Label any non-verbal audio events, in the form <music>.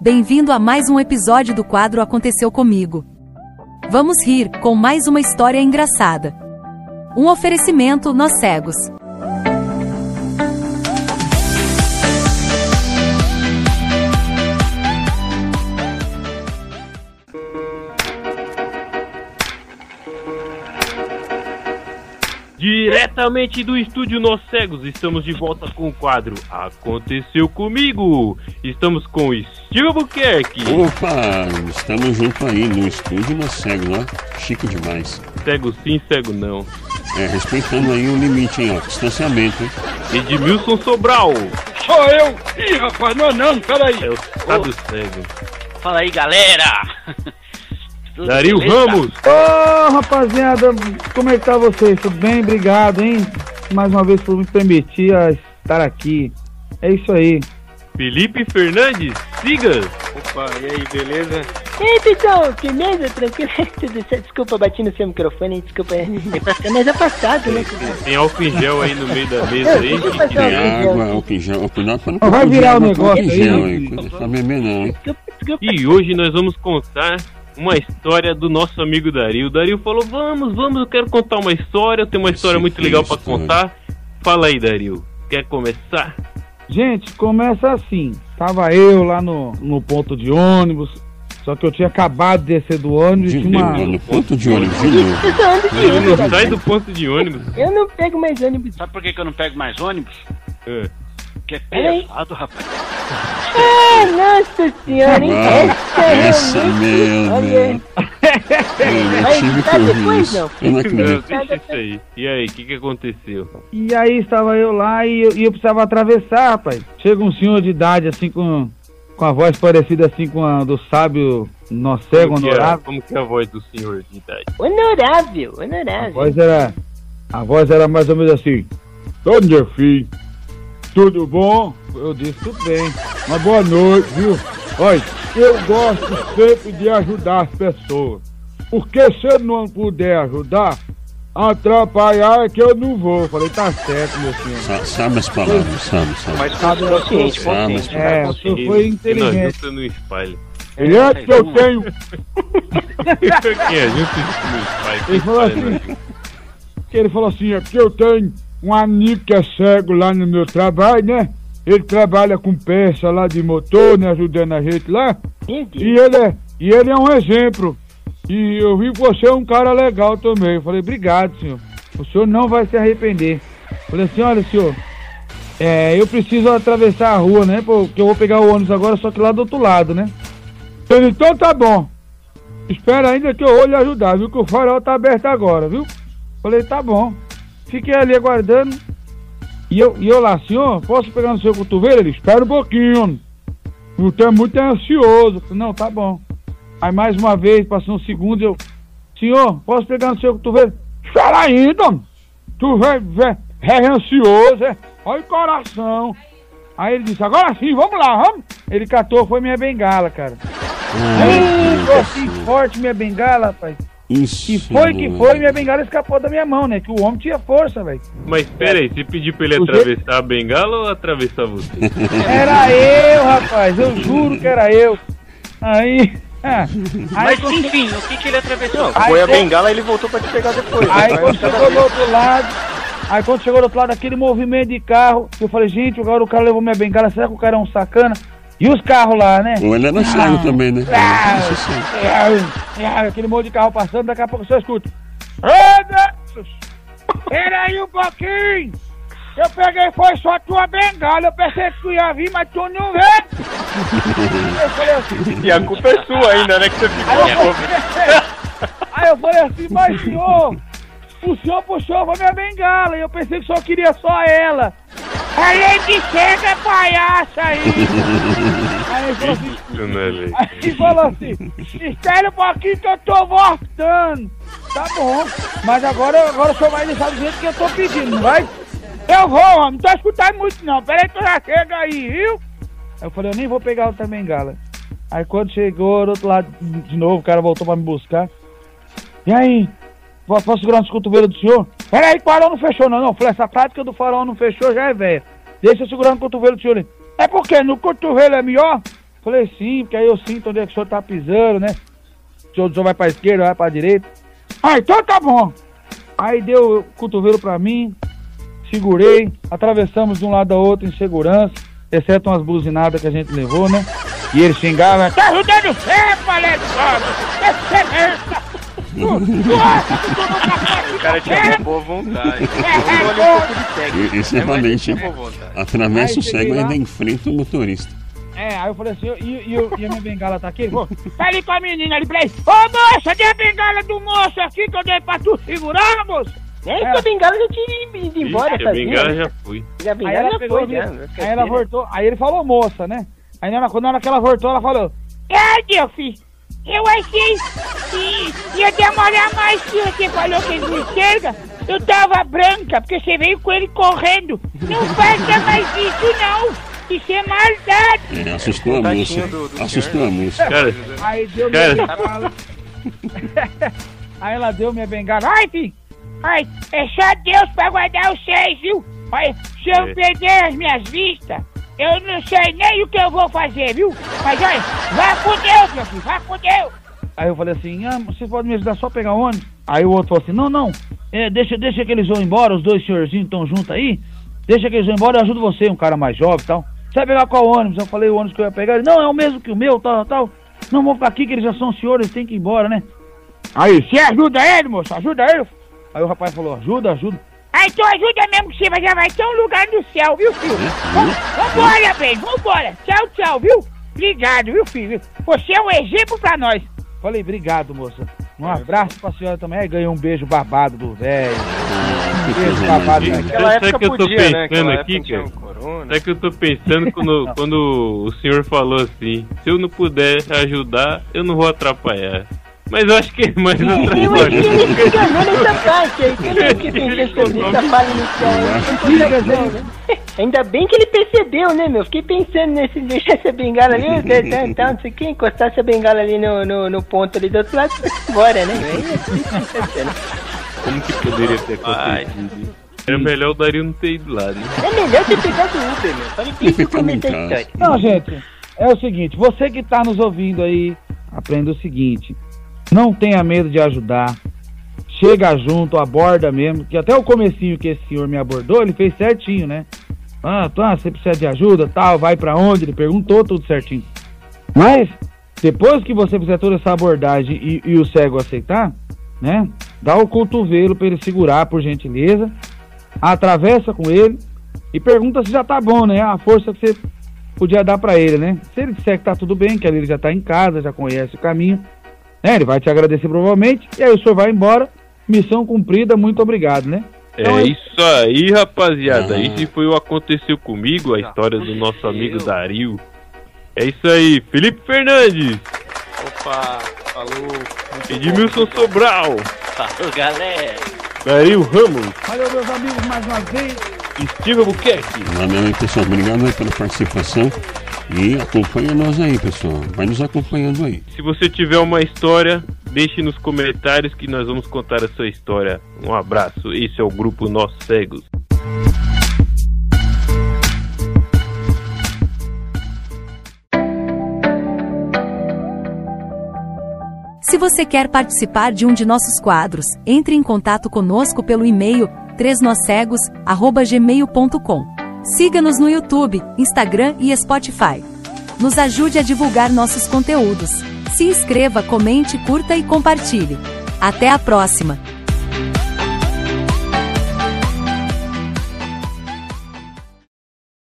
Bem-vindo a mais um episódio do quadro Aconteceu Comigo. Vamos rir com mais uma história engraçada. Um oferecimento Nós Cegos. Diretamente do estúdio Nós Cegos, estamos de volta com o quadro Aconteceu Comigo. Estamos com Steve Albuquerque, Opa, estamos junto aí no estúdio Nós Cegos, ó. Chique demais. cego sim, cego não. É, respeitando aí o limite, hein, ó. Distanciamento, hein? Edmilson Sobral, Sou eu! Ih, rapaz, não, não, peraí. é o estado cego. Fala aí, galera! Tudo Dario beleza? Ramos, Ô, rapaziada, como é que tá vocês? Tudo bem? Obrigado, hein? Mais uma vez por me permitir a estar aqui. É isso aí. Felipe Fernandes, siga. Opa, e aí, beleza? Ei, pessoal, firmeza, tranquilo? Tudo <laughs> certo? Desculpa, bati no seu microfone, desculpa. É mais afastado, né? Tem álcool em gel aí no meio da mesa aí. Que- Tem álcool em água, gel. álcool em gel. Cuidado pra não Vai virar o negócio aí, beber não? Desculpa, desculpa. E hoje nós vamos contar uma história do nosso amigo Dario. O Dario falou: Vamos, vamos, eu quero contar uma história. Eu tenho uma história Esse muito legal pra história. contar. Fala aí, Dario. Quer começar? Gente, começa assim. Tava eu lá no, no ponto de ônibus. Só que eu tinha acabado de descer do ônibus e De tinha novo, uma. no ponto de ônibus, de novo. Ônibus. sai do ponto de ônibus. Eu não pego mais ônibus. Sabe por que, que eu não pego mais ônibus? É. Porque é pesado, rapaz. Ah, nossa senhora, hein? Ah, Essa essa realmente. Olha, mesmo. Eu Vai tive que ouvir isso. não? Eu não acredito. isso aí. E aí, o que, que aconteceu? E aí estava eu lá e eu, e eu precisava atravessar, rapaz. Chega um senhor de idade assim com, com a voz parecida assim com a do sábio nó cego, que, é, honorável. como que é a voz do senhor de idade? honorável, A honorável. voz era. A voz era mais ou menos assim. Meu filho, tudo bom? Eu disse tudo bem. Uma boa noite, viu? Olha, eu gosto sempre de ajudar as pessoas. Porque se eu não puder ajudar, atrapalhar é que eu não vou. Eu Falei, tá certo, meu senhor. Sa- Sabe as palavras, sabe, sabe. Mas Sabe as consciente. É, palavras. o senhor foi Quem não inteligente. ajuda no espalho. Ele é que eu tenho. Espalho? <laughs> Ele falou assim, que ele falou assim, é porque eu tenho um amigo que é cego lá no meu trabalho, né? Ele trabalha com peça lá de motor, né? Ajudando a gente lá. Meu E ele é, e ele é um exemplo. E eu vi que você é um cara legal também. Eu falei, obrigado, senhor. O senhor não vai se arrepender. Eu falei assim, olha, senhor, é, eu preciso atravessar a rua, né? Porque eu vou pegar o ônibus agora, só que lá do outro lado, né? Ele, então tá bom. Espera ainda que eu vou lhe ajudar, viu? Que o farol tá aberto agora, viu? Falei, tá bom. Fiquei ali aguardando. E eu, e eu lá, senhor, posso pegar no seu cotovelo? Ele, espera um pouquinho. Você é muito ansioso. Eu falei, não, tá bom. Aí mais uma vez, passou uns segundos, eu, senhor, posso pegar no seu cotovelo? Espera ainda, tu vai, vai, é ansioso, é? Olha o coração. Aí ele disse, agora sim, vamos lá, vamos. Ele catou, foi minha bengala, cara. Ei, foi assim forte minha bengala, rapaz. Isso. Que foi que foi, minha bengala escapou da minha mão, né? Que o homem tinha força, velho. Mas pera aí, você pediu pra ele O atravessar a bengala ou atravessar você? <laughs> Era eu, rapaz, eu juro que era eu. Aí. ah, aí Mas enfim, o que, que ele atravessou? Aí Foi a tem- bengala e ele voltou pra te pegar depois. Aí quando chegou do outro lado, aí quando chegou do outro lado, aquele movimento de carro, eu falei, gente, agora o cara levou minha bengala, será que o cara é um sacana? E os carros lá, né? Ou ele era cego também, né? Ah, é, é, aquele monte de carro passando, daqui a pouco você escuta. Espera aí um pouquinho! Eu peguei, foi só tua bengala, eu pensei que tu ia vir, mas tu não veio! <laughs> Eu falei assim, E a culpa é sua ainda, né? Que você ficou. Aí eu, falei, <laughs> aí eu falei assim, mas senhor, o senhor puxou a minha bengala e eu pensei que só queria só ela. Aí que chega, palhaça aí. <laughs> Aí ele falou assim, é lei. aí ele falou assim, espera um pouquinho que eu tô voltando. Tá bom, mas agora, agora o senhor vai deixar do jeito que eu tô pedindo, não vai? Eu vou, homem, não tô escutando muito não, peraí que tu já chega aí, viu? Aí eu falei, eu nem vou pegar outra bengala. Aí quando chegou do outro lado de novo, o cara voltou pra me buscar. E aí? Posso posso segurar nos cotovelos do senhor? Peraí, o farol não fechou não, não. Falei, essa prática do farol não fechou já é velha. Deixa eu segurar no cotovelo do senhor. É porque no cotovelo é melhor? Falei, sim, porque aí eu sinto onde é que o senhor tá pisando, né? O senhor, o senhor vai pra esquerda, vai pra direita. Ah, então tá bom. Aí deu o cotovelo pra mim, segurei, atravessamos de um lado ao outro em segurança, exceto umas buzinadas que a gente levou, né? E ele xingava, tá ajudando você, palhaçada! É! <laughs> O cara tinha uma boa vontade. É, um. E- é valente, vontade. Atravessa Aí o cego e ainda enfrenta o motorista. É, aí eu falei assim, e, e, eu- e a minha bengala tá aqui? Ele falou, tá ali com a menina ali pra ele. Ô moça, dê a bengala do moço aqui que eu dei pra tu segurar, moço. Nem É. que a bengala já tinha ido embora Ixi, a bengala já foi. Já a Aí bengala ela já pegou foi, e já. veio. Aí ela voltou, aí ele falou moça, né? Aí na hora, quando na hora que ela voltou, ela falou, é, meu filho, eu achei que ia demorar mais que você falou que ele não enxerga. Eu tava branca, porque você veio com ele correndo. Não faça mais isso, não. Isso é maldade. É, assustou a moça. do- do Assustou a moça. Cara, Aí deu Cara. minha. <laughs> Aí ela deu minha bengala. Ai, filho. Ai, é só Deus pra guardar vocês, viu? Olha, se eu É. perder as minhas vistas, eu não sei nem o que eu vou fazer, viu? Mas olha, vá com Deus, meu filho, vá com Deus. Aí eu falei assim, ah, você pode me ajudar só a pegar ônibus? Aí o outro falou assim, não, não, é, deixa, deixa que eles vão embora, os dois senhorzinhos estão juntos aí, deixa que eles vão embora, eu ajudo você, um cara mais jovem e tal. Você vai pegar qual ônibus? Eu falei o ônibus que eu ia pegar, ele, não, é o mesmo que o meu, tal, tal. Não, vou ficar aqui que eles já são senhores, tem que ir embora, né? Aí, você ajuda ele, moço, ajuda ele. Aí o rapaz falou, ajuda, ajuda. Ah, então ajuda mesmo que você vai- já vai ter um lugar no céu, viu, filho? Vambora, bem, vambora. Tchau, tchau, viu? Obrigado, viu, filho? Você é um exemplo pra nós. Falei, obrigado, moça. Um abraço pra senhora também. Aí ganhei um beijo babado do velho. Um beijo babado. Naquela Sabe época que eu tô podia, né? pensando Naquela aqui, cara? um. Sabe que eu tô pensando quando, <laughs> quando o senhor falou assim, se eu não puder ajudar, eu não vou atrapalhar. Mas eu acho que é mais Eu acho que ele enganou nessa parte aí. Ele que sobre essa fala inicial. né? Ainda bem que ele percebeu, né, meu? Fiquei pensando nesse deixar essa bengala ali, tal, não sei o que, encostar essa bengala ali no, no, no ponto ali do outro lado e foi embora, né? É sensacional. Como que poderia ter acontecido? Era melhor o Dario não ter ido lá, né? É melhor ter pegado o Uber, meu. Para que isso Ficando em começar a casa. história. Não, gente, é o seguinte, você que tá nos ouvindo aí, aprenda o seguinte, não tenha medo de ajudar, chega junto, aborda mesmo, que até o comecinho que esse senhor me abordou, ele fez certinho, né? Ah, tá, você precisa de ajuda, tal, vai pra onde? Ele perguntou tudo certinho. Mas, depois que você fizer toda essa abordagem e, e o cego aceitar, né? Dá o cotovelo pra ele segurar, por gentileza, atravessa com ele e pergunta se já tá bom, né? A força que você podia dar pra ele, né? Se ele disser que tá tudo bem, que ali ele já tá em casa, já conhece o caminho, né? Ele vai te agradecer provavelmente, e aí o senhor vai embora, missão cumprida, muito obrigado, né? É isso aí, rapaziada. Ah. Esse foi o Aconteceu Comigo, a história do nosso amigo. Dario. É isso aí, Felipe Fernandes, Opa, falou. Edmilson Sobral, Falou, galera. Dario Ramos, Valeu, meus amigos, mais uma vez. Steve Buquerque. Valeu aí, pessoal. Obrigado aí pela participação. E acompanha nós aí, pessoal. Vai nos acompanhando aí. Se você tiver uma história, deixe nos comentários que nós vamos contar a sua história. Um abraço. Esse é o grupo Nós Cegos. Se você quer participar de um de nossos quadros, entre em contato conosco pelo e-mail 3nocegos@gmail.com. Siga-nos no YouTube, Instagram e Spotify. Nos ajude a divulgar nossos conteúdos. Se inscreva, comente, curta e compartilhe. Até a próxima!